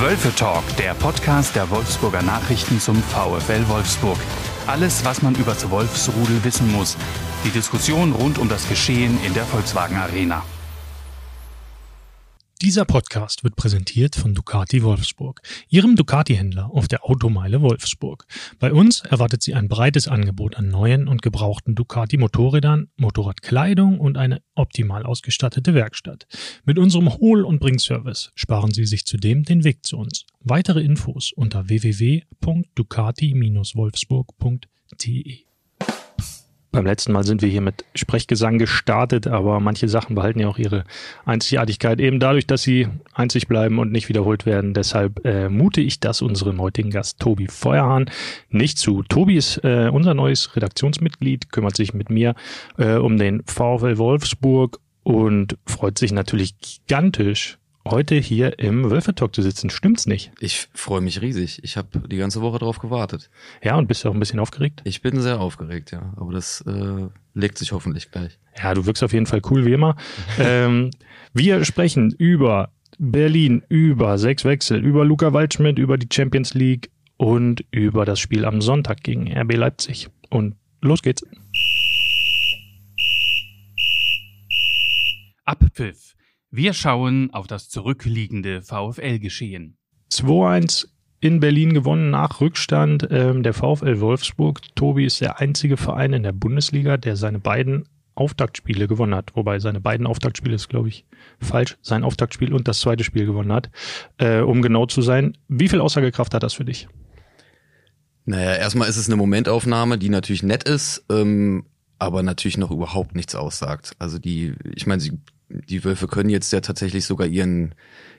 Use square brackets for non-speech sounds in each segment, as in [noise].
Wölfe Talk, der Podcast der Wolfsburger Nachrichten zum VfL Wolfsburg. Alles, was man über das Wolfsrudel wissen muss. Die Diskussion rund um das Geschehen in der Volkswagen Arena. Dieser Podcast wird präsentiert von Ducati Wolfsburg, Ihrem Ducati-Händler auf der Automeile Wolfsburg. Bei uns erwartet Sie ein breites Angebot an neuen und gebrauchten Ducati-Motorrädern, Motorradkleidung und eine optimal ausgestattete Werkstatt. Mit unserem Hohl- und Bringservice sparen Sie sich zudem den Weg zu uns. Weitere Infos unter www.ducati-wolfsburg.de beim letzten Mal sind wir hier mit Sprechgesang gestartet, aber manche Sachen behalten ja auch ihre Einzigartigkeit eben dadurch, dass sie einzig bleiben und nicht wiederholt werden. Deshalb äh, mute ich das unserem heutigen Gast Tobi Feuerhahn nicht zu. Tobi ist äh, unser neues Redaktionsmitglied, kümmert sich mit mir äh, um den VfL Wolfsburg und freut sich natürlich gigantisch heute hier im Wölfe-Talk zu sitzen. Stimmt's nicht? Ich freue mich riesig. Ich habe die ganze Woche drauf gewartet. Ja, und bist du auch ein bisschen aufgeregt? Ich bin sehr aufgeregt, ja. Aber das äh, legt sich hoffentlich gleich. Ja, du wirkst auf jeden Fall cool wie immer. [laughs] ähm, wir sprechen über Berlin, über sechs Wechsel, über Luca Waldschmidt, über die Champions League und über das Spiel am Sonntag gegen RB Leipzig. Und los geht's. Abpfiff wir schauen auf das zurückliegende VfL-Geschehen. 2-1 in Berlin gewonnen nach Rückstand. Ähm, der VfL Wolfsburg, Tobi, ist der einzige Verein in der Bundesliga, der seine beiden Auftaktspiele gewonnen hat. Wobei seine beiden Auftaktspiele ist, glaube ich, falsch. Sein Auftaktspiel und das zweite Spiel gewonnen hat. Äh, um genau zu sein, wie viel Aussagekraft hat das für dich? Naja, erstmal ist es eine Momentaufnahme, die natürlich nett ist, ähm, aber natürlich noch überhaupt nichts aussagt. Also die, ich meine, sie die Wölfe können jetzt ja tatsächlich sogar ihren,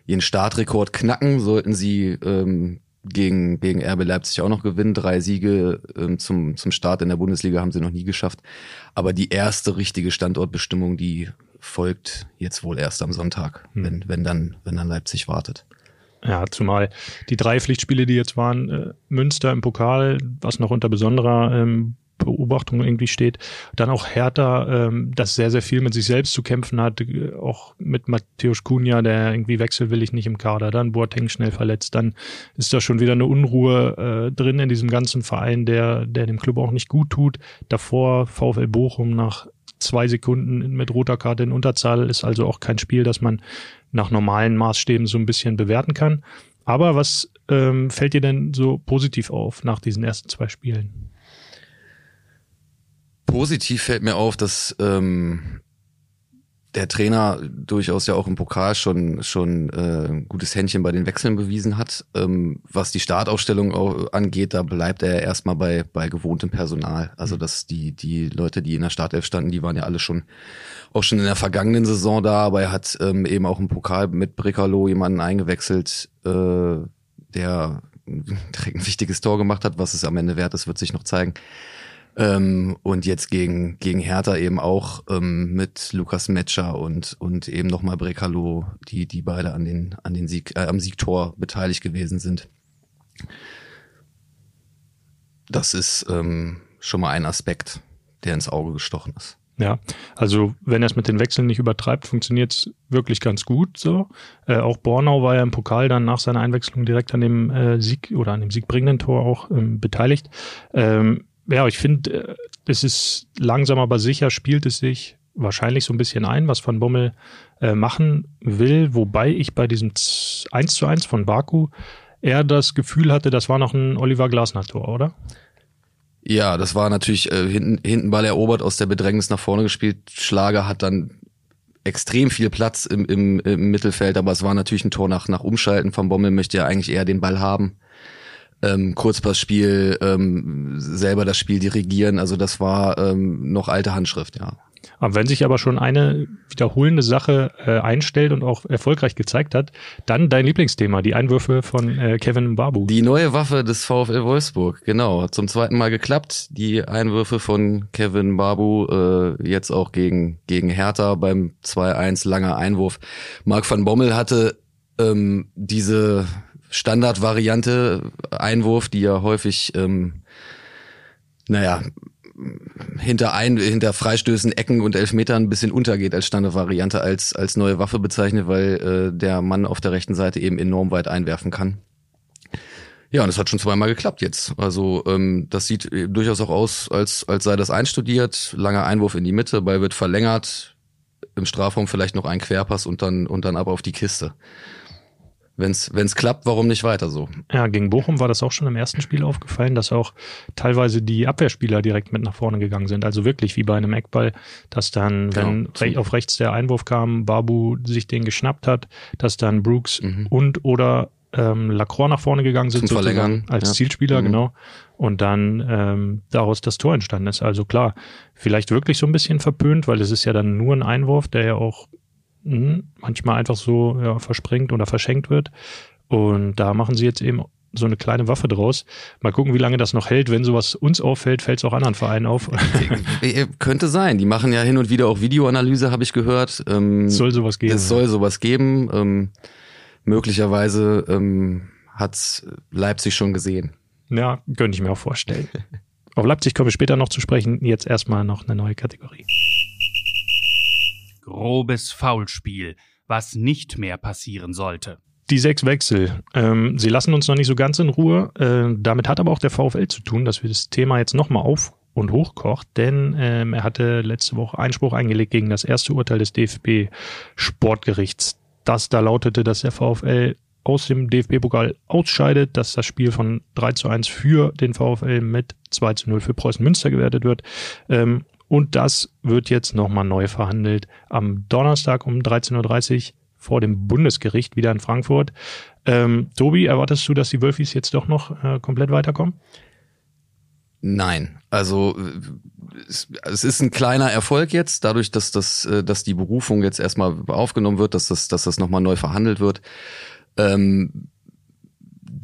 ihren Startrekord knacken, sollten sie ähm, gegen, gegen RB Leipzig auch noch gewinnen. Drei Siege ähm, zum, zum Start in der Bundesliga haben sie noch nie geschafft. Aber die erste richtige Standortbestimmung, die folgt jetzt wohl erst am Sonntag, hm. wenn, wenn, dann, wenn dann Leipzig wartet. Ja, zumal die drei Pflichtspiele, die jetzt waren, äh, Münster im Pokal, was noch unter besonderer ähm, Beobachtung irgendwie steht. Dann auch Hertha, ähm, das sehr, sehr viel mit sich selbst zu kämpfen hat, äh, auch mit Matthäus Cunha, der irgendwie wechselwillig nicht im Kader, dann Boateng schnell verletzt, dann ist da schon wieder eine Unruhe äh, drin in diesem ganzen Verein, der, der dem Club auch nicht gut tut. Davor VfL Bochum nach zwei Sekunden mit roter Karte in Unterzahl ist also auch kein Spiel, das man nach normalen Maßstäben so ein bisschen bewerten kann. Aber was ähm, fällt dir denn so positiv auf nach diesen ersten zwei Spielen? Positiv fällt mir auf, dass ähm, der Trainer durchaus ja auch im Pokal schon schon äh, ein gutes Händchen bei den Wechseln bewiesen hat. Ähm, was die Startaufstellung auch angeht, da bleibt er erstmal bei bei gewohntem Personal. Also dass die die Leute, die in der Startelf standen, die waren ja alle schon auch schon in der vergangenen Saison da, aber er hat ähm, eben auch im Pokal mit Bricalo jemanden eingewechselt, äh, der [laughs] direkt ein wichtiges Tor gemacht hat. Was es am Ende wert ist, wird sich noch zeigen. Ähm, und jetzt gegen, gegen Hertha eben auch ähm, mit Lukas Metscher und, und eben nochmal Brekalo, die, die beide an den, an den Sieg, äh, am Siegtor beteiligt gewesen sind. Das ist ähm, schon mal ein Aspekt, der ins Auge gestochen ist. Ja, also wenn er es mit den Wechseln nicht übertreibt, funktioniert es wirklich ganz gut so. Äh, auch Bornau war ja im Pokal dann nach seiner Einwechslung direkt an dem äh, Sieg oder an dem siegbringenden Tor auch ähm, beteiligt. Ähm, ja, ich finde, äh, es ist langsam aber sicher, spielt es sich wahrscheinlich so ein bisschen ein, was Van Bommel äh, machen will, wobei ich bei diesem 1 zu 1 von Baku eher das Gefühl hatte, das war noch ein Oliver Glasner-Tor, oder? Ja, das war natürlich äh, hinten, hinten Ball erobert, aus der Bedrängnis nach vorne gespielt. Schlager hat dann extrem viel Platz im, im, im Mittelfeld, aber es war natürlich ein Tor nach, nach Umschalten. Van Bommel möchte ja eigentlich eher den Ball haben ähm, Kurzpassspiel, ähm, selber das Spiel dirigieren. Also das war ähm, noch alte Handschrift, ja. Aber wenn sich aber schon eine wiederholende Sache äh, einstellt und auch erfolgreich gezeigt hat, dann dein Lieblingsthema, die Einwürfe von äh, Kevin Babu. Die neue Waffe des VfL Wolfsburg, genau. Hat zum zweiten Mal geklappt. Die Einwürfe von Kevin Babu, äh, jetzt auch gegen, gegen Hertha beim 2-1 langer Einwurf. Marc van Bommel hatte ähm, diese Standardvariante Einwurf, die ja häufig, ähm, naja, hinter ein, hinter Freistößen, Ecken und Elfmetern ein bisschen untergeht als Standardvariante, als, als neue Waffe bezeichnet, weil äh, der Mann auf der rechten Seite eben enorm weit einwerfen kann. Ja, und es hat schon zweimal geklappt jetzt. Also ähm, das sieht durchaus auch aus, als, als sei das einstudiert. Langer Einwurf in die Mitte, Ball wird verlängert, im Strafraum vielleicht noch ein Querpass und dann, und dann aber auf die Kiste. Wenn es klappt, warum nicht weiter so? Ja, gegen Bochum war das auch schon im ersten Spiel aufgefallen, dass auch teilweise die Abwehrspieler direkt mit nach vorne gegangen sind. Also wirklich wie bei einem Eckball, dass dann, wenn genau. auf rechts der Einwurf kam, Babu sich den geschnappt hat, dass dann Brooks mhm. und oder ähm, Lacroix nach vorne gegangen sind, Zum Verlängern. als ja. Zielspieler, mhm. genau. Und dann ähm, daraus das Tor entstanden ist. Also klar, vielleicht wirklich so ein bisschen verpönt, weil es ist ja dann nur ein Einwurf, der ja auch manchmal einfach so ja, verspringt oder verschenkt wird. Und da machen sie jetzt eben so eine kleine Waffe draus. Mal gucken, wie lange das noch hält. Wenn sowas uns auffällt, fällt es auch anderen Vereinen auf. [laughs] Äh, könnte sein. Die machen ja hin und wieder auch Videoanalyse, habe ich gehört. Ähm, soll sowas geben. Es soll sowas geben. Ähm, möglicherweise ähm, hat Leipzig schon gesehen. Ja, könnte ich mir auch vorstellen. Auf Leipzig kommen wir später noch zu sprechen. Jetzt erstmal noch eine neue Kategorie. Grobes Foulspiel, was nicht mehr passieren sollte. Die sechs Wechsel. Ähm, sie lassen uns noch nicht so ganz in Ruhe. Äh, damit hat aber auch der VfL zu tun, dass wir das Thema jetzt nochmal auf und hochkocht, denn ähm, er hatte letzte Woche Einspruch eingelegt gegen das erste Urteil des DFB Sportgerichts das da lautete, dass der VfL aus dem DFB-Pokal ausscheidet, dass das Spiel von 3 zu 1 für den VfL mit 2 zu 0 für Preußen Münster gewertet wird. Ähm, und das wird jetzt nochmal neu verhandelt am Donnerstag um 13.30 Uhr vor dem Bundesgericht wieder in Frankfurt. Ähm, Tobi, erwartest du, dass die Wölfis jetzt doch noch äh, komplett weiterkommen? Nein, also es ist ein kleiner Erfolg jetzt, dadurch, dass das, äh, dass die Berufung jetzt erstmal aufgenommen wird, dass das, dass das nochmal neu verhandelt wird. Ähm,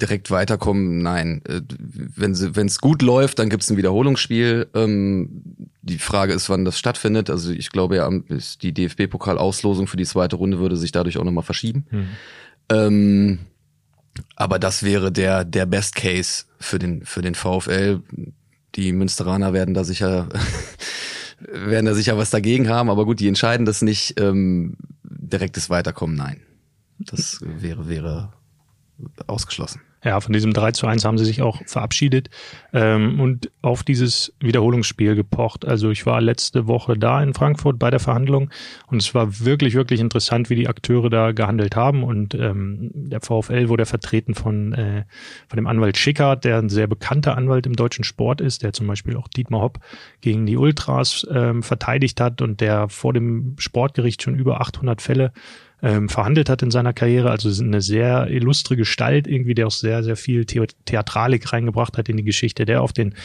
direkt weiterkommen, nein. Äh, wenn wenn es gut läuft, dann gibt es ein Wiederholungsspiel. Ähm, die Frage ist, wann das stattfindet. Also ich glaube ja, die DFB-Pokal-Auslosung für die zweite Runde würde sich dadurch auch nochmal verschieben. Mhm. Ähm, aber das wäre der der Best Case für den für den VfL die Münsteraner werden da sicher [laughs] werden da sicher was dagegen haben, aber gut, die entscheiden das nicht ähm, direktes Weiterkommen, nein. Das wäre wäre ausgeschlossen. Ja, von diesem 3 zu 1 haben sie sich auch verabschiedet ähm, und auf dieses Wiederholungsspiel gepocht. Also ich war letzte Woche da in Frankfurt bei der Verhandlung und es war wirklich, wirklich interessant, wie die Akteure da gehandelt haben. Und ähm, der VfL wurde vertreten von, äh, von dem Anwalt Schickert, der ein sehr bekannter Anwalt im deutschen Sport ist, der zum Beispiel auch Dietmar Hopp gegen die Ultras ähm, verteidigt hat und der vor dem Sportgericht schon über 800 Fälle ähm, verhandelt hat in seiner Karriere. Also eine sehr illustre Gestalt, irgendwie, der auch sehr, sehr viel The Theatralik reingebracht hat in die Geschichte, der auf den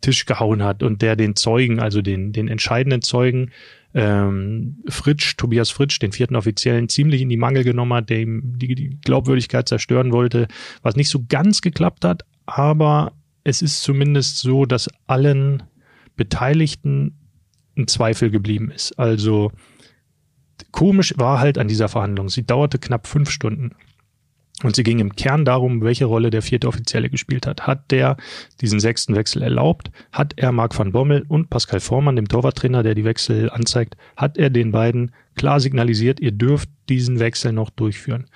Tisch gehauen hat und der den Zeugen, also den, den entscheidenden Zeugen, ähm, Fritsch, Tobias Fritsch, den vierten Offiziellen, ziemlich in die Mangel genommen hat, der ihm die, die Glaubwürdigkeit zerstören wollte, was nicht so ganz geklappt hat, aber es ist zumindest so, dass allen Beteiligten ein Zweifel geblieben ist. Also komisch war halt an dieser Verhandlung, sie dauerte knapp fünf Stunden. Und sie ging im Kern darum, welche Rolle der vierte Offizielle gespielt hat. Hat der diesen sechsten Wechsel erlaubt? Hat er Marc van Bommel und Pascal Vormann, dem Torwarttrainer, der die Wechsel anzeigt, hat er den beiden klar signalisiert, ihr dürft diesen Wechsel noch durchführen.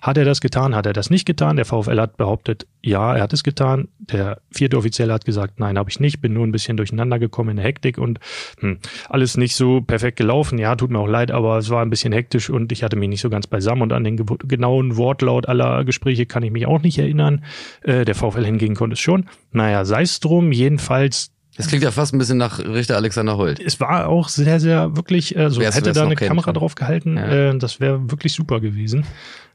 Hat er das getan? Hat er das nicht getan? Der VfL hat behauptet, ja, er hat es getan. Der vierte Offizielle hat gesagt, nein, habe ich nicht, bin nur ein bisschen durcheinander gekommen in der Hektik und hm, alles nicht so perfekt gelaufen. Ja, tut mir auch leid, aber es war ein bisschen hektisch und ich hatte mich nicht so ganz beisammen und an den genauen Wortlaut aller Gespräche kann ich mich auch nicht erinnern. Äh, der VfL hingegen konnte es schon. Naja, sei es drum, jedenfalls das klingt ja fast ein bisschen nach Richter Alexander Holt. Es war auch sehr, sehr wirklich, äh, so wär's, hätte wär's da eine Kamera kennt. drauf gehalten, ja. äh, das wäre wirklich super gewesen.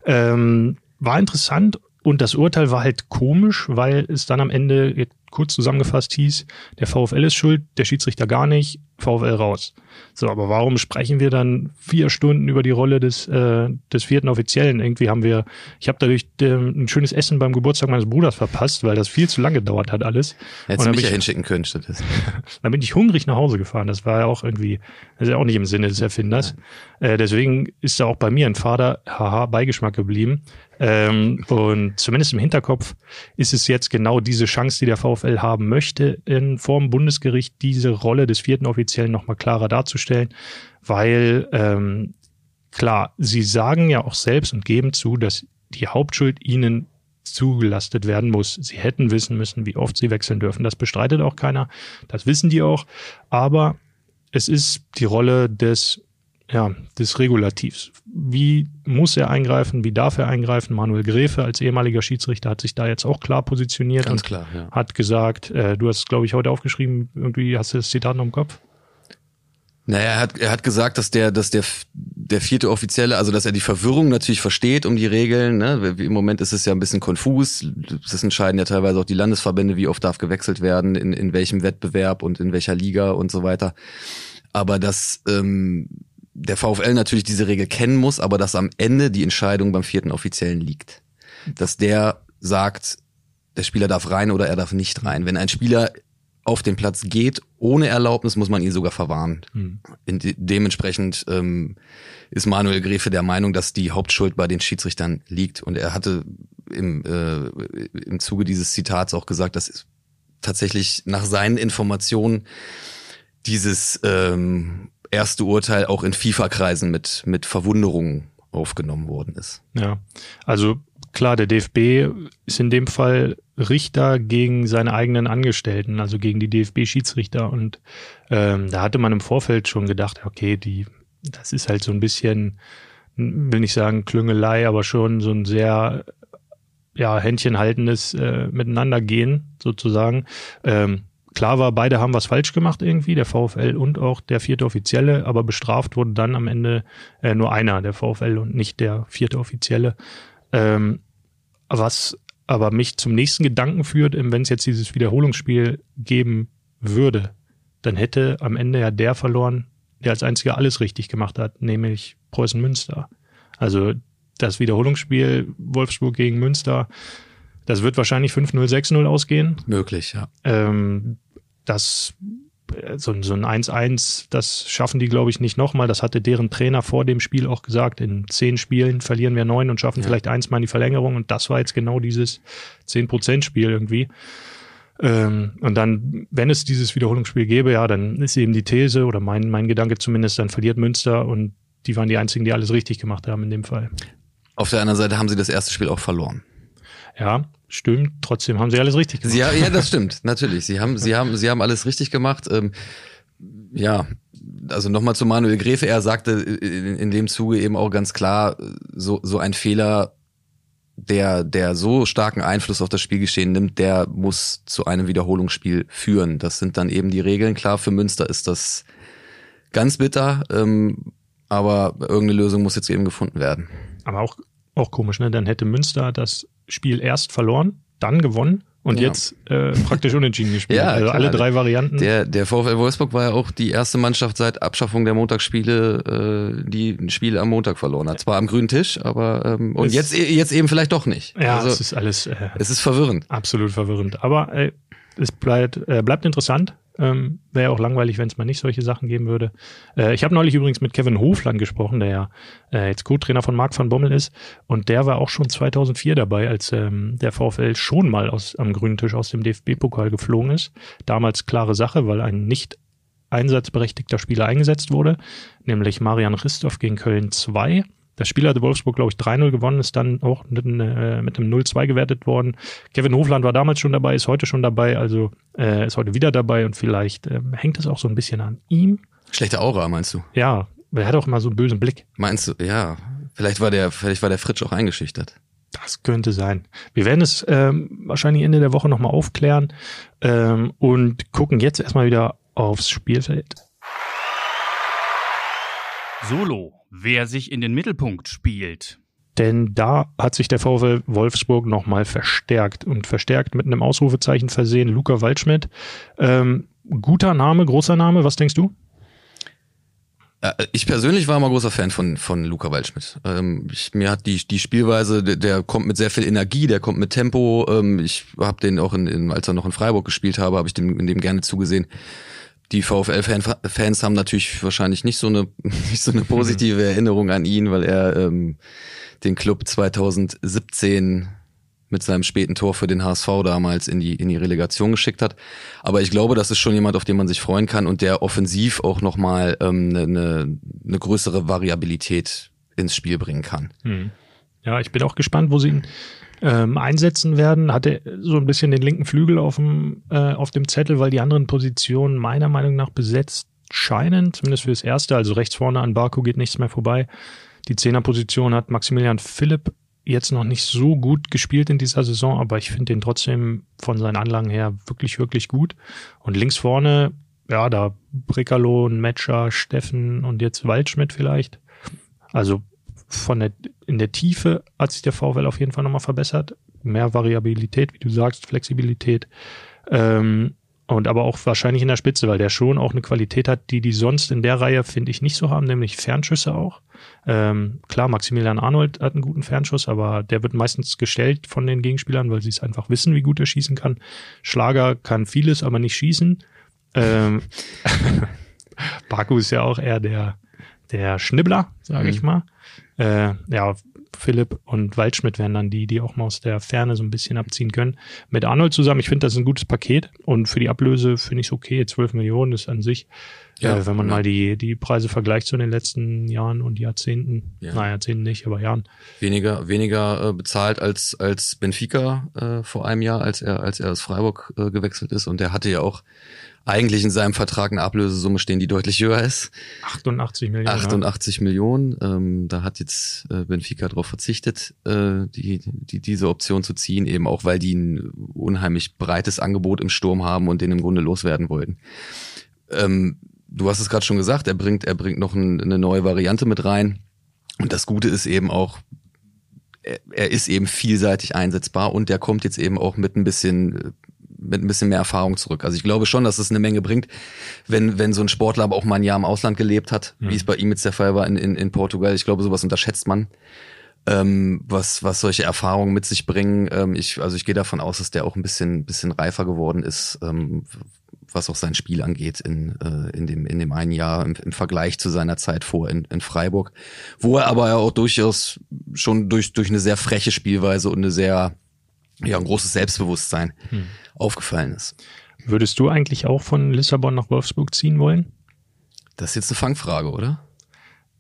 Ähm, war interessant und das Urteil war halt komisch, weil es dann am Ende kurz zusammengefasst hieß, der VfL ist schuld, der Schiedsrichter gar nicht. VfL raus. So, aber warum sprechen wir dann vier Stunden über die Rolle des, äh, des vierten Offiziellen? Irgendwie haben wir, ich habe dadurch äh, ein schönes Essen beim Geburtstag meines Bruders verpasst, weil das viel zu lange gedauert hat alles. Hättest du mich ja hinschicken können stattdessen. [laughs] dann bin ich hungrig nach Hause gefahren. Das war ja auch irgendwie, das ist ja auch nicht im Sinne des Erfinders. Äh, deswegen ist da auch bei mir ein Vater, haha, Beigeschmack geblieben. Ähm, und zumindest im Hinterkopf ist es jetzt genau diese Chance, die der VfL haben möchte, in Form Bundesgericht diese Rolle des vierten Offiziellen nochmal klarer darzustellen, weil ähm, klar, sie sagen ja auch selbst und geben zu, dass die Hauptschuld ihnen zugelastet werden muss. Sie hätten wissen müssen, wie oft sie wechseln dürfen. Das bestreitet auch keiner. Das wissen die auch. Aber es ist die Rolle des ja, des Regulativs. Wie muss er eingreifen? Wie darf er eingreifen? Manuel Gräfe als ehemaliger Schiedsrichter hat sich da jetzt auch klar positioniert Ganz und klar, ja. hat gesagt, äh, du hast, glaube ich, heute aufgeschrieben, irgendwie hast du das Zitat noch im Kopf? Naja, er hat, er hat gesagt, dass der, dass der, der vierte Offizielle, also dass er die Verwirrung natürlich versteht um die Regeln. Ne? Im Moment ist es ja ein bisschen konfus. Das entscheiden ja teilweise auch die Landesverbände, wie oft darf gewechselt werden, in, in welchem Wettbewerb und in welcher Liga und so weiter. Aber dass ähm, der VfL natürlich diese Regel kennen muss, aber dass am Ende die Entscheidung beim vierten Offiziellen liegt. Dass der sagt, der Spieler darf rein oder er darf nicht rein. Wenn ein Spieler auf den Platz geht ohne Erlaubnis, muss man ihn sogar verwarnen. Mhm. De dementsprechend ähm, ist Manuel Gräfe der Meinung, dass die Hauptschuld bei den Schiedsrichtern liegt. Und er hatte im, äh, im Zuge dieses Zitats auch gesagt, dass tatsächlich nach seinen Informationen dieses ähm, erste Urteil auch in FIFA-Kreisen mit, mit Verwunderung aufgenommen worden ist. Ja, also klar, der DFB ist in dem Fall Richter gegen seine eigenen Angestellten, also gegen die DFB-Schiedsrichter. Und ähm, da hatte man im Vorfeld schon gedacht, okay, die, das ist halt so ein bisschen, will nicht sagen Klüngelei, aber schon so ein sehr ja, händchenhaltendes äh, Miteinandergehen sozusagen. Ähm, klar war, beide haben was falsch gemacht irgendwie, der VfL und auch der vierte Offizielle, aber bestraft wurde dann am Ende äh, nur einer, der VfL und nicht der vierte Offizielle. Ähm, was aber mich zum nächsten Gedanken führt, wenn es jetzt dieses Wiederholungsspiel geben würde, dann hätte am Ende ja der verloren, der als einziger alles richtig gemacht hat, nämlich Preußen Münster. Also das Wiederholungsspiel Wolfsburg gegen Münster, das wird wahrscheinlich 5-0, 6-0 ausgehen. Möglich, ja. Ähm, das so, so ein 1-1, das schaffen die, glaube ich, nicht nochmal. Das hatte deren Trainer vor dem Spiel auch gesagt. In zehn Spielen verlieren wir neun und schaffen ja. vielleicht eins mal in die Verlängerung. Und das war jetzt genau dieses 10%-Spiel irgendwie. Ähm, und dann, wenn es dieses Wiederholungsspiel gäbe, ja, dann ist eben die These oder mein, mein Gedanke zumindest, dann verliert Münster und die waren die einzigen, die alles richtig gemacht haben in dem Fall. Auf der anderen Seite haben sie das erste Spiel auch verloren. Ja, stimmt. Trotzdem haben sie alles richtig gemacht. Sie, ja, das [laughs] stimmt, natürlich. Sie haben, sie haben, sie haben alles richtig gemacht. Ähm, ja, also nochmal zu Manuel Gräfe. Er sagte in, in dem Zuge eben auch ganz klar, so, so ein Fehler, der, der so starken Einfluss auf das Spielgeschehen nimmt, der muss zu einem Wiederholungsspiel führen. Das sind dann eben die Regeln. Klar, für Münster ist das ganz bitter, ähm, aber irgendeine Lösung muss jetzt eben gefunden werden. Aber auch, auch komisch, ne? Dann hätte Münster das Spiel erst verloren, dann gewonnen und ja. jetzt äh, praktisch unentschieden [laughs] gespielt. ja, also klar. alle drei Varianten. Der, der VfL Wolfsburg war ja auch die erste Mannschaft seit Abschaffung der Montagsspiele, äh, die ein Spiel am Montag verloren hat. Zwar am grünen Tisch, aber ähm, und es, jetzt, jetzt eben vielleicht doch nicht. Ja, also, es ist alles. Äh, es ist verwirrend. Absolut verwirrend. Aber äh, es bleibt, äh, bleibt interessant. Ähm, Wäre auch langweilig, wenn es mal nicht solche Sachen geben würde. Äh, ich habe neulich übrigens mit Kevin Hofland gesprochen, der ja äh, jetzt Co-Trainer von Marc van Bommel ist. Und der war auch schon 2004 dabei, als ähm, der VfL schon mal aus, am grünen Tisch aus dem DFB-Pokal geflogen ist. Damals klare Sache, weil ein nicht einsatzberechtigter Spieler eingesetzt wurde, nämlich Marian Christoph gegen Köln 2. Das Spiel hatte Wolfsburg, glaube ich, 3-0 gewonnen, ist dann auch mit, äh, mit einem 0-2 gewertet worden. Kevin Hofland war damals schon dabei, ist heute schon dabei, also äh, ist heute wieder dabei und vielleicht äh, hängt es auch so ein bisschen an ihm. Schlechte Aura, meinst du? Ja, er hat auch immer so einen bösen Blick. Meinst du, ja, vielleicht war der, vielleicht war der Fritsch auch eingeschüchtert. Das könnte sein. Wir werden es ähm, wahrscheinlich Ende der Woche nochmal aufklären ähm, und gucken jetzt erstmal wieder aufs Spielfeld. Solo wer sich in den Mittelpunkt spielt. Denn da hat sich der VfL Wolfsburg nochmal verstärkt und verstärkt mit einem Ausrufezeichen versehen. Luca Waldschmidt. Ähm, guter Name, großer Name, was denkst du? Äh, ich persönlich war immer großer Fan von, von Luca Waldschmidt. Ähm, ich, mir hat die, die Spielweise, der, der, kommt mit sehr viel Energie, der kommt mit Tempo. Ähm, ich habe den auch, in, in, als er noch in Freiburg gespielt habe, habe ich dem, in dem gerne zugesehen. Die VfL-Fans haben natürlich wahrscheinlich nicht so eine, [laughs] nicht so eine positive [laughs] Erinnerung an ihn, weil er ähm, den Club 2017 mit seinem späten Tor für den HSV damals in die, in die Relegation geschickt hat. Aber ich glaube, das ist schon jemand, auf den man sich freuen kann und der offensiv auch nochmal ähm, eine, eine, eine größere Variabilität ins Spiel bringen kann. Hm. Ja, ich bin auch gespannt, wo sie ihn ähm, einsetzen werden. Hatte so ein bisschen den linken Flügel auf dem, äh, auf dem Zettel, weil die anderen Positionen meiner Meinung nach besetzt scheinen, zumindest für das erste. Also rechts vorne an Barco geht nichts mehr vorbei. Die Zehnerposition hat Maximilian Philipp jetzt noch nicht so gut gespielt in dieser Saison, aber ich finde den trotzdem von seinen Anlagen her wirklich, wirklich gut. Und links vorne, ja, da Brickerlo, Metscher, Steffen und jetzt Waldschmidt vielleicht. Also von der, in der Tiefe hat sich der VfL auf jeden Fall nochmal verbessert. Mehr Variabilität, wie du sagst, Flexibilität. Ähm, und aber auch wahrscheinlich in der Spitze, weil der schon auch eine Qualität hat, die die sonst in der Reihe, finde ich, nicht so haben, nämlich Fernschüsse auch. Ähm, klar, Maximilian Arnold hat einen guten Fernschuss, aber der wird meistens gestellt von den Gegenspielern, weil sie es einfach wissen, wie gut er schießen kann. Schlager kann vieles, aber nicht schießen. Ähm, [laughs] Baku ist ja auch eher der, der Schnibbler, sage mhm. ich mal. Äh, ja, Philipp und Waldschmidt wären dann die, die auch mal aus der Ferne so ein bisschen abziehen können. Mit Arnold zusammen, ich finde, das ist ein gutes Paket und für die Ablöse finde ich es okay. 12 Millionen ist an sich, ja, äh, wenn man ja. mal die, die Preise vergleicht zu den letzten Jahren und Jahrzehnten, ja. naja, Jahrzehnten nicht, aber Jahren. Weniger, weniger äh, bezahlt als, als Benfica äh, vor einem Jahr, als er, als er aus Freiburg äh, gewechselt ist und er hatte ja auch eigentlich in seinem Vertrag eine Ablösesumme stehen, die deutlich höher ist. 88 Millionen. 88 Millionen. Ähm, da hat jetzt äh, Benfica darauf verzichtet, äh, die, die, diese Option zu ziehen, eben auch weil die ein unheimlich breites Angebot im Sturm haben und den im Grunde loswerden wollten. Ähm, du hast es gerade schon gesagt, er bringt, er bringt noch ein, eine neue Variante mit rein. Und das Gute ist eben auch, er, er ist eben vielseitig einsetzbar und der kommt jetzt eben auch mit ein bisschen mit ein bisschen mehr Erfahrung zurück. Also ich glaube schon, dass es eine Menge bringt, wenn, wenn so ein Sportler aber auch mal ein Jahr im Ausland gelebt hat, mhm. wie es bei ihm jetzt der Fall war in, in, in Portugal. Ich glaube, sowas unterschätzt man, ähm, was, was solche Erfahrungen mit sich bringen. Ähm, ich, also ich gehe davon aus, dass der auch ein bisschen, bisschen reifer geworden ist, ähm, was auch sein Spiel angeht in, äh, in, dem, in dem einen Jahr im, im Vergleich zu seiner Zeit vor in, in Freiburg, wo er aber ja auch durchaus schon durch, durch eine sehr freche Spielweise und eine sehr, ja, ein großes Selbstbewusstsein hm aufgefallen ist. Würdest du eigentlich auch von Lissabon nach Wolfsburg ziehen wollen? Das ist jetzt eine Fangfrage, oder?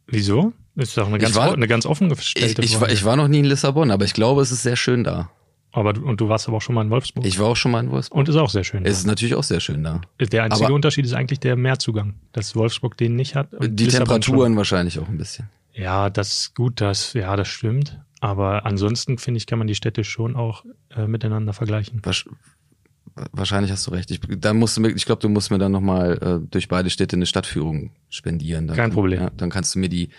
Wieso? Das ist doch eine ganz, war, eine ganz offen gestellte ich, ich, Frage. Ich war noch nie in Lissabon, aber ich glaube, es ist sehr schön da. Aber du, und du warst aber auch schon mal in Wolfsburg. Ich war auch schon mal in Wolfsburg. Und ist auch sehr schön. Es ist natürlich auch sehr schön da. Der einzige aber Unterschied ist eigentlich der Meerzugang, dass Wolfsburg den nicht hat. die Lissabon Temperaturen schon. wahrscheinlich auch ein bisschen. Ja, das ist gut, das, ja, das stimmt. Aber ansonsten finde ich, kann man die Städte schon auch äh, miteinander vergleichen. Was, wahrscheinlich hast du recht. Ich, dann musst du mir, ich glaube, du musst mir dann nochmal äh, durch beide Städte eine Stadtführung spendieren. Dann, Kein Problem. Ja, dann kannst du mir die,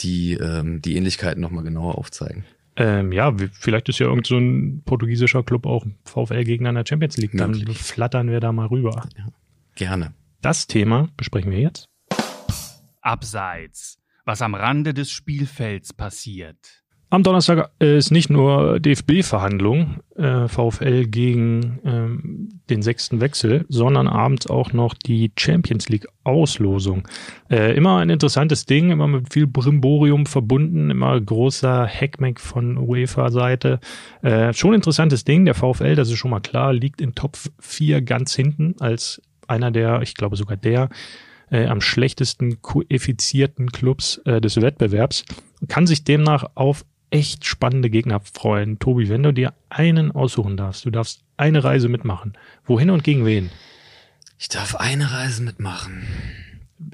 die, ähm, die Ähnlichkeiten nochmal genauer aufzeigen. Ähm, ja, vielleicht ist ja irgend so ein portugiesischer Club auch VfL-Gegner in der Champions League. Dann Natürlich. flattern wir da mal rüber. Ja, gerne. Das Thema besprechen wir jetzt. Abseits. Was am Rande des Spielfelds passiert. Am Donnerstag ist nicht nur DFB-Verhandlung, äh, VfL gegen ähm, den sechsten Wechsel, sondern abends auch noch die Champions League-Auslosung. Äh, immer ein interessantes Ding, immer mit viel Brimborium verbunden, immer großer Hackmack von UEFA-Seite. Äh, schon interessantes Ding. Der VfL, das ist schon mal klar, liegt in Top 4 ganz hinten als einer der, ich glaube sogar der, äh, am schlechtesten koeffizierten Clubs äh, des Wettbewerbs, kann sich demnach auf echt spannende Gegner freuen. Tobi, wenn du dir einen aussuchen darfst, du darfst eine Reise mitmachen. Wohin und gegen wen? Ich darf eine Reise mitmachen.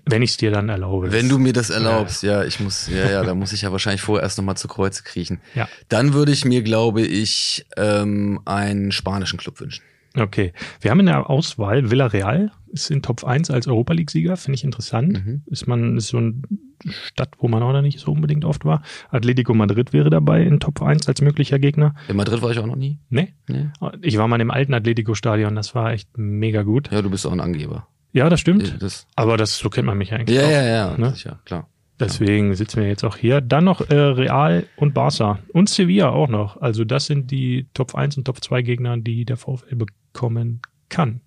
Wenn ich es dir dann erlaube. Wenn du mir das erlaubst, ja, ja ich muss, ja, ja, da muss ich ja wahrscheinlich vorher erst nochmal zu Kreuze kriechen. Ja. Dann würde ich mir, glaube ich, ähm, einen spanischen Club wünschen. Okay. Wir haben in der Auswahl Villarreal, ist in Top 1 als Europa League-Sieger, finde ich interessant. Mhm. Ist man, ist so eine Stadt, wo man auch noch nicht so unbedingt oft war. Atletico Madrid wäre dabei in Top 1 als möglicher Gegner. In Madrid war ich auch noch nie. Nee? nee. Ich war mal im alten Atletico-Stadion, das war echt mega gut. Ja, du bist auch ein Angeber. Ja, das stimmt. Das, Aber das, so kennt man mich eigentlich ja, auch. ja, ja, ne? sicher, klar. Deswegen sitzen wir jetzt auch hier. Dann noch äh, Real und Barca und Sevilla auch noch. Also das sind die Top 1 und Top 2 Gegner, die der VfL bekommen kann.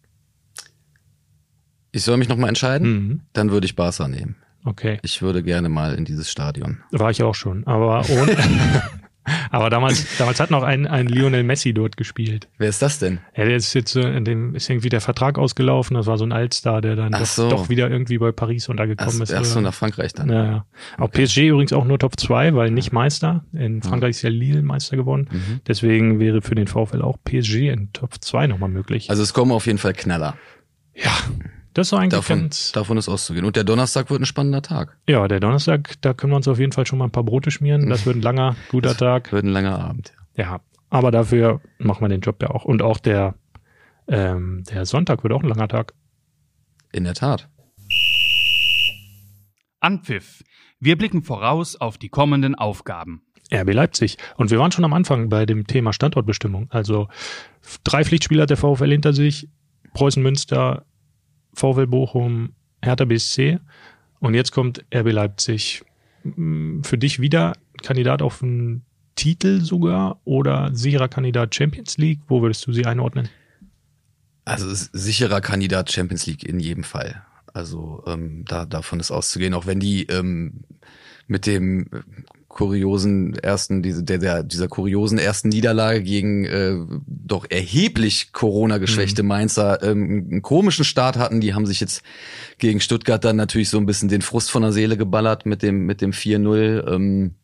Ich soll mich nochmal entscheiden? Mhm. Dann würde ich Barca nehmen. Okay, Ich würde gerne mal in dieses Stadion. war ich auch schon. Aber ohne, [laughs] aber damals, damals hat noch ein, ein Lionel Messi dort gespielt. Wer ist das denn? Ja, der ist jetzt so, in dem ist irgendwie der Vertrag ausgelaufen. Das war so ein Altstar, der dann Ach doch, so. doch wieder irgendwie bei Paris Ach, untergekommen ist. ach so, oder- nach Frankreich dann. Ja, ja. Auch PSG übrigens auch nur Top 2, weil nicht Meister. In Frankreich ist ja Lille Meister geworden. Mhm. Deswegen wäre für den VfL auch PSG in Top 2 nochmal möglich. Also es kommen auf jeden Fall Knaller. ja, das ist eigentlich Davon, ganz. davon ist auszugehen. Und der Donnerstag wird ein spannender Tag. Ja, der Donnerstag, da können wir uns auf jeden Fall schon mal ein paar Brote schmieren. Das wird ein langer, guter Tag. Wird ein langer Abend. Ja, aber dafür machen wir den Job ja auch. Und auch der, ähm, der Sonntag wird auch ein langer Tag. In der Tat. Anpfiff. Wir blicken voraus auf die kommenden Aufgaben. RB Leipzig. Und wir waren schon am Anfang bei dem Thema Standortbestimmung. Also drei Pflichtspieler hat der VfL hinter sich. Preußen Münster, VfL Bochum, Hertha BSC. Und jetzt kommt RB Leipzig. Für dich wieder Kandidat auf einen Titel sogar oder sicherer Kandidat Champions League? Wo würdest du sie einordnen? Also sicherer Kandidat Champions League in jedem Fall. Also ähm, da, davon ist auszugehen, auch wenn die ähm, mit dem kuriosen ersten, diese, der, der, dieser kuriosen ersten Niederlage gegen äh, doch erheblich Corona-geschwächte Mainzer ähm, einen komischen Start hatten. Die haben sich jetzt gegen Stuttgart dann natürlich so ein bisschen den Frust von der Seele geballert mit dem, mit dem 4-0. Ähm,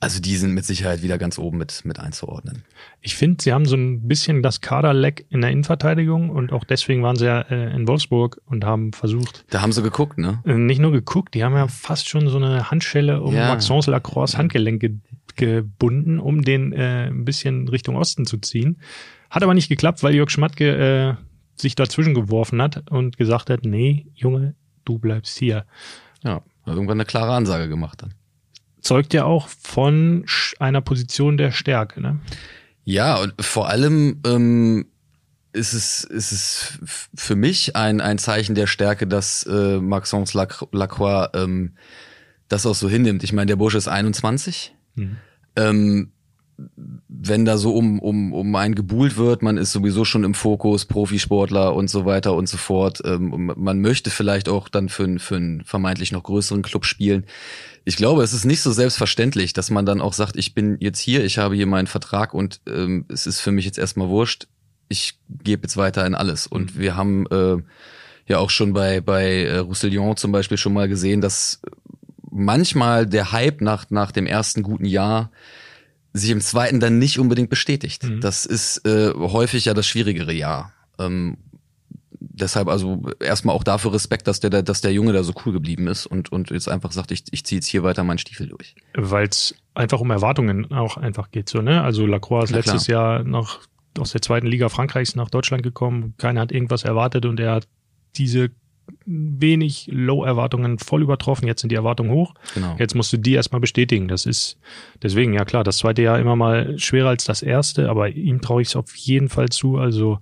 also die sind mit Sicherheit wieder ganz oben mit, mit einzuordnen. Ich finde, sie haben so ein bisschen das Kaderleck in der Innenverteidigung und auch deswegen waren sie ja äh, in Wolfsburg und haben versucht, Da haben sie geguckt, ne? Äh, nicht nur geguckt, die haben ja fast schon so eine Handschelle um Ja. Maxence Lacroix Handgelenk ge gebunden, um den äh, ein bisschen Richtung Osten zu ziehen. Hat aber nicht geklappt, weil Jörg Schmatke äh, sich dazwischen geworfen hat und gesagt hat, nee, Junge, du bleibst hier. Ja, hat irgendwann eine klare Ansage gemacht dann. Zeugt ja auch von einer Position der Stärke, ne? Ja, und vor allem ähm, ist es, ist es für mich ein, ein Zeichen der Stärke, dass äh, Maxence Lac- Lacroix ähm, das auch so hinnimmt. Ich meine, der Bursche ist 21. Mhm. Ähm, wenn da so um, um, um einen gebuhlt wird, man ist sowieso schon im Fokus, Profisportler und so weiter und so fort. Ähm, man möchte vielleicht auch dann für, einen- für einen vermeintlich noch größeren Club spielen. Ich glaube, es ist nicht so selbstverständlich, dass man dann auch sagt, ich bin jetzt hier, ich habe hier meinen Vertrag und ähm, es ist für mich jetzt erstmal wurscht. Ich gebe jetzt weiter in alles. Und wir haben äh, ja auch schon bei, bei äh, Roussillon zum Beispiel schon mal gesehen, dass manchmal der Hype nach, nach dem ersten guten Jahr sich im zweiten dann nicht unbedingt bestätigt. Mhm. Das ist äh, häufig ja das schwierigere Jahr. Ähm, deshalb also erstmal auch dafür Respekt, dass der, dass der Junge da so cool geblieben ist und, und jetzt einfach sagt, ich, ich ziehe jetzt hier weiter meinen Stiefel durch. Weil es einfach um Erwartungen auch einfach geht, so, ne? Also Lacroix ist Na klar. letztes Jahr noch aus der zweiten Liga Frankreichs nach Deutschland gekommen. Keiner hat irgendwas erwartet und er hat diese wenig Low-Erwartungen voll übertroffen. Jetzt sind die Erwartungen hoch. Genau. Jetzt musst du die erstmal bestätigen. Das ist deswegen, ja klar, das zweite Jahr immer mal schwerer als das erste, aber ihm traue ich es auf jeden Fall zu. Also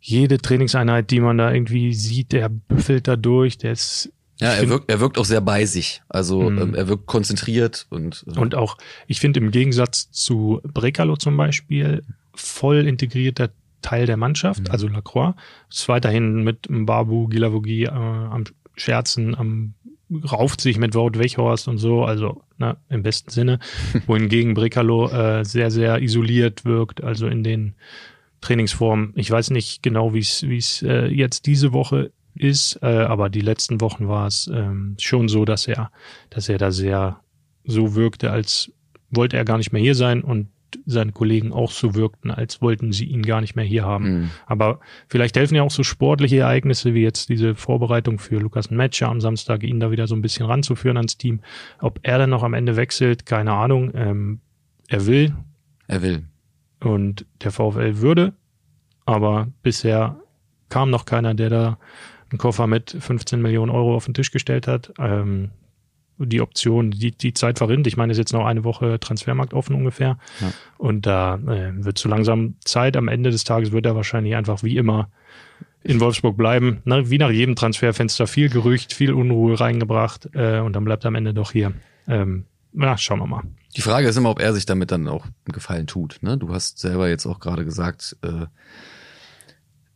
jede Trainingseinheit, die man da irgendwie sieht, der büffelt da durch, der ist Ja, er wirkt, er wirkt auch sehr bei sich. Also Mhm. ähm, er wirkt konzentriert und, äh, Und auch, ich finde im Gegensatz zu Brekalo zum Beispiel, voll integrierter Teil der Mannschaft, Mhm. also Lacroix, ist weiterhin mit Mbabu, Gilavogi äh, am Scherzen, am rauft sich mit Wout Weghorst und so, also na, im besten Sinne, [laughs] wohingegen Brekalo äh, sehr, sehr isoliert wirkt, also in den Trainingsformen. Ich weiß nicht genau, wie es wie es äh, jetzt diese Woche ist, äh, aber die letzten Wochen war es ähm, schon so, dass er, dass er da sehr so wirkte, als wollte er gar nicht mehr hier sein und seine Kollegen auch so wirkten, als wollten sie ihn gar nicht mehr hier haben. mh. Aber vielleicht helfen ja auch so sportliche Ereignisse wie jetzt diese Vorbereitung für Lukas Metscher am Samstag, ihn da wieder so ein bisschen ranzuführen ans Team. Ob er dann noch am Ende wechselt, keine Ahnung. Ähm, er will er will. und der VfL würde, aber bisher kam noch keiner, der da einen Koffer mit 15 Millionen Euro auf den Tisch gestellt hat. Ähm, die Option, die, die Zeit verrinnt. Ich meine, es ist jetzt noch eine Woche Transfermarkt offen ungefähr. Ja. Und da äh, wird so langsam Zeit. Am Ende des Tages wird er wahrscheinlich einfach wie immer in Wolfsburg bleiben. Na, wie nach jedem Transferfenster viel Gerücht, viel Unruhe reingebracht äh, und dann bleibt er am Ende doch hier. Ähm, na, schauen wir mal. Die Frage ist immer, ob er sich damit dann auch einen Gefallen tut. Ne? Du hast selber jetzt auch gerade gesagt, äh,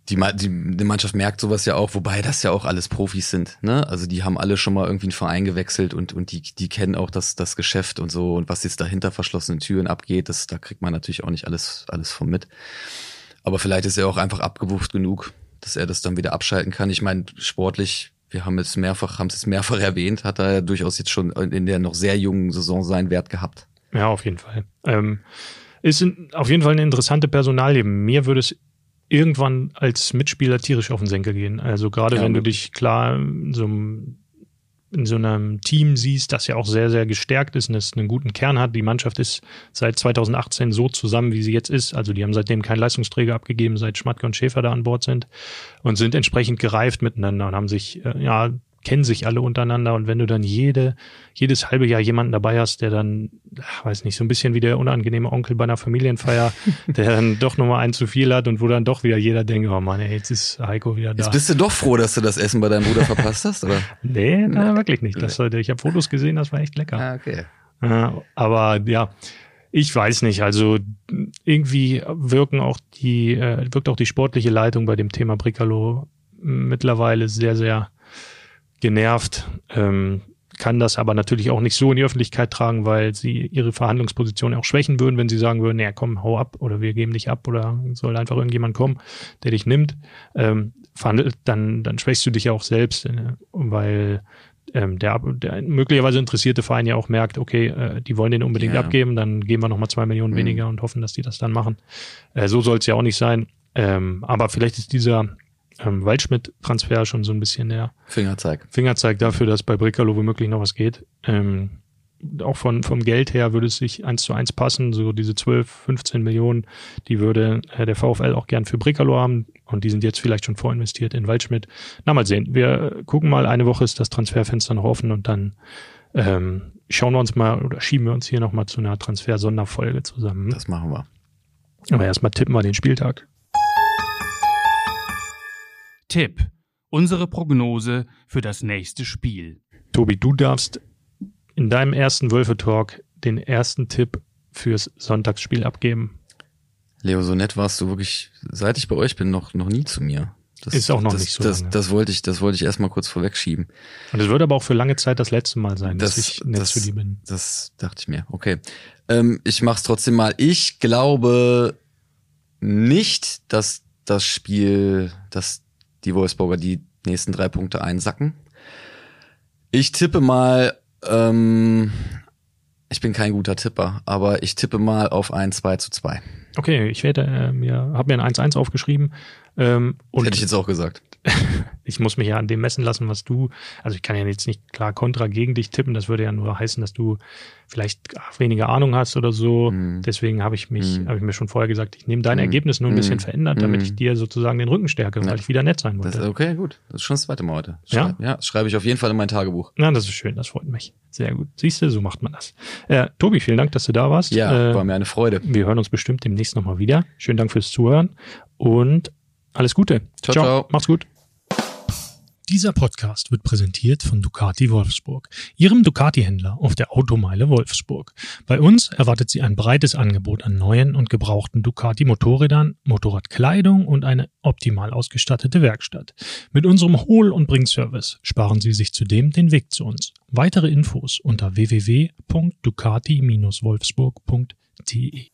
die, die, die Mannschaft merkt sowas ja auch, wobei das ja auch alles Profis sind. Ne? Also die haben alle schon mal irgendwie einen Verein gewechselt und, und die, die kennen auch das, das Geschäft und so und was jetzt dahinter verschlossenen Türen abgeht, das, da kriegt man natürlich auch nicht alles, alles von mit. Aber vielleicht ist er auch einfach abgewucht genug, dass er das dann wieder abschalten kann. Ich meine, sportlich, wir haben es mehrfach, haben es mehrfach [laughs] erwähnt, hat er ja durchaus jetzt schon in der noch sehr jungen Saison seinen Wert gehabt. Ja, auf jeden Fall. Ähm, ist auf jeden Fall eine interessante Personalie. Mir würde es irgendwann als Mitspieler tierisch auf den Senkel gehen. Also gerade ja, wenn du dich klar in so, einem, in so einem Team siehst, das ja auch sehr, sehr gestärkt ist und es einen guten Kern hat. Die Mannschaft ist seit 2018 so zusammen, wie sie jetzt ist. Also die haben seitdem keinen Leistungsträger abgegeben, seit Schmatke und Schäfer da an Bord sind und sind entsprechend gereift miteinander und haben sich äh, ja kennen sich alle untereinander und wenn du dann jede, jedes halbe Jahr jemanden dabei hast, der dann, weiß nicht, so ein bisschen wie der unangenehme Onkel bei einer Familienfeier, [laughs] der dann doch nochmal einen zu viel hat und wo dann doch wieder jeder denkt, oh Mann, ey, jetzt ist Heiko wieder da. Jetzt bist du doch froh, dass du das Essen bei deinem Bruder verpasst hast, oder? [laughs] nee, na, wirklich nicht. Das, ich habe Fotos gesehen, das war echt lecker. Ah, okay. aber ja, ich weiß nicht. Also irgendwie wirken auch die, äh, wirkt auch die sportliche Leitung bei dem Thema Bricalo mittlerweile sehr, sehr genervt, ähm, kann das aber natürlich auch nicht so in die Öffentlichkeit tragen, weil sie ihre Verhandlungsposition auch schwächen würden, wenn sie sagen würden, naja, komm, hau ab oder wir geben dich ab oder soll einfach irgendjemand kommen, der dich nimmt. Ähm, verhandelt, dann, dann schwächst du dich ja auch selbst, äh, weil ähm, der, der möglicherweise interessierte Verein ja auch merkt, okay, äh, die wollen den unbedingt ja. abgeben, dann geben wir nochmal zwei Millionen mhm. weniger und hoffen, dass die das dann machen. Äh, so soll es ja auch nicht sein. Ähm, aber vielleicht ist dieser ähm, Waldschmidt-Transfer schon so ein bisschen der Fingerzeig. Fingerzeig dafür, dass bei Bricalo womöglich noch was geht. Ähm, auch von, vom Geld her würde es sich eins zu eins passen. So diese 12, 15 Millionen, die würde äh, der VfL auch gern für Bricalo haben. Und die sind jetzt vielleicht schon vorinvestiert in Waldschmidt. Na, mal sehen. Wir gucken mal, eine Woche ist das Transferfenster noch offen und dann ähm, schauen wir uns mal oder schieben wir uns hier nochmal zu einer Transfer-Sonderfolge zusammen. Das machen wir. Aber erstmal tippen wir den Spieltag. Tipp. Unsere Prognose für das nächste Spiel. Tobi, du darfst in deinem ersten Wölfe-Talk den ersten Tipp fürs Sonntagsspiel abgeben. Leo, so nett warst du wirklich, seit ich bei euch bin, noch, noch nie zu mir. Das, ist auch noch das, nicht so. Das, lange. das wollte ich, das wollte ich erstmal kurz vorwegschieben. Und es wird aber auch für lange Zeit das letzte Mal sein, das, dass ich nett das, zu dir bin. Das dachte ich mir. Okay. Ähm, ich mach's trotzdem mal. Ich glaube nicht, dass das Spiel, dass die Wolfsburger die nächsten drei Punkte einsacken. Ich tippe mal, ähm, ich bin kein guter Tipper, aber ich tippe mal auf ein 2 zu 2. Okay, ich werde äh, mir, habe mir ein 1-1 aufgeschrieben. Ähm, und Hätte ich jetzt auch gesagt. [laughs] ich muss mich ja an dem messen lassen, was du, also ich kann ja jetzt nicht klar kontra gegen dich tippen, das würde ja nur heißen, dass du vielleicht weniger Ahnung hast oder so. Mm. Deswegen habe ich mich, mm. habe ich mir schon vorher gesagt, ich nehme dein mm. Ergebnis nur ein bisschen mhm. verändert, damit ich mhm. dir sozusagen den Rücken stärke, weil ja. ich wieder nett sein wollte. Das, okay, gut. Das ist schon das zweite Mal heute. Schreib, ja? ja, schreibe ich auf jeden Fall in mein Tagebuch. Ja, das ist schön, das freut mich. Sehr gut. Siehst du, so macht man das. Äh, Tobi, vielen Dank, dass du da warst. Ja, äh, war mir eine Freude. Wir hören uns bestimmt demnächst nochmal wieder. Schönen Dank fürs Zuhören und alles Gute. ciao. ciao. ciao. Mach's gut. Dieser Podcast wird präsentiert von Ducati Wolfsburg, Ihrem Ducati-Händler auf der Automeile Wolfsburg. Bei uns erwartet Sie ein breites Angebot an neuen und gebrauchten Ducati-Motorrädern, Motorradkleidung und eine optimal ausgestattete Werkstatt. Mit unserem Hohl- und Bringservice sparen Sie sich zudem den Weg zu uns. Weitere Infos unter www.ducati-wolfsburg.de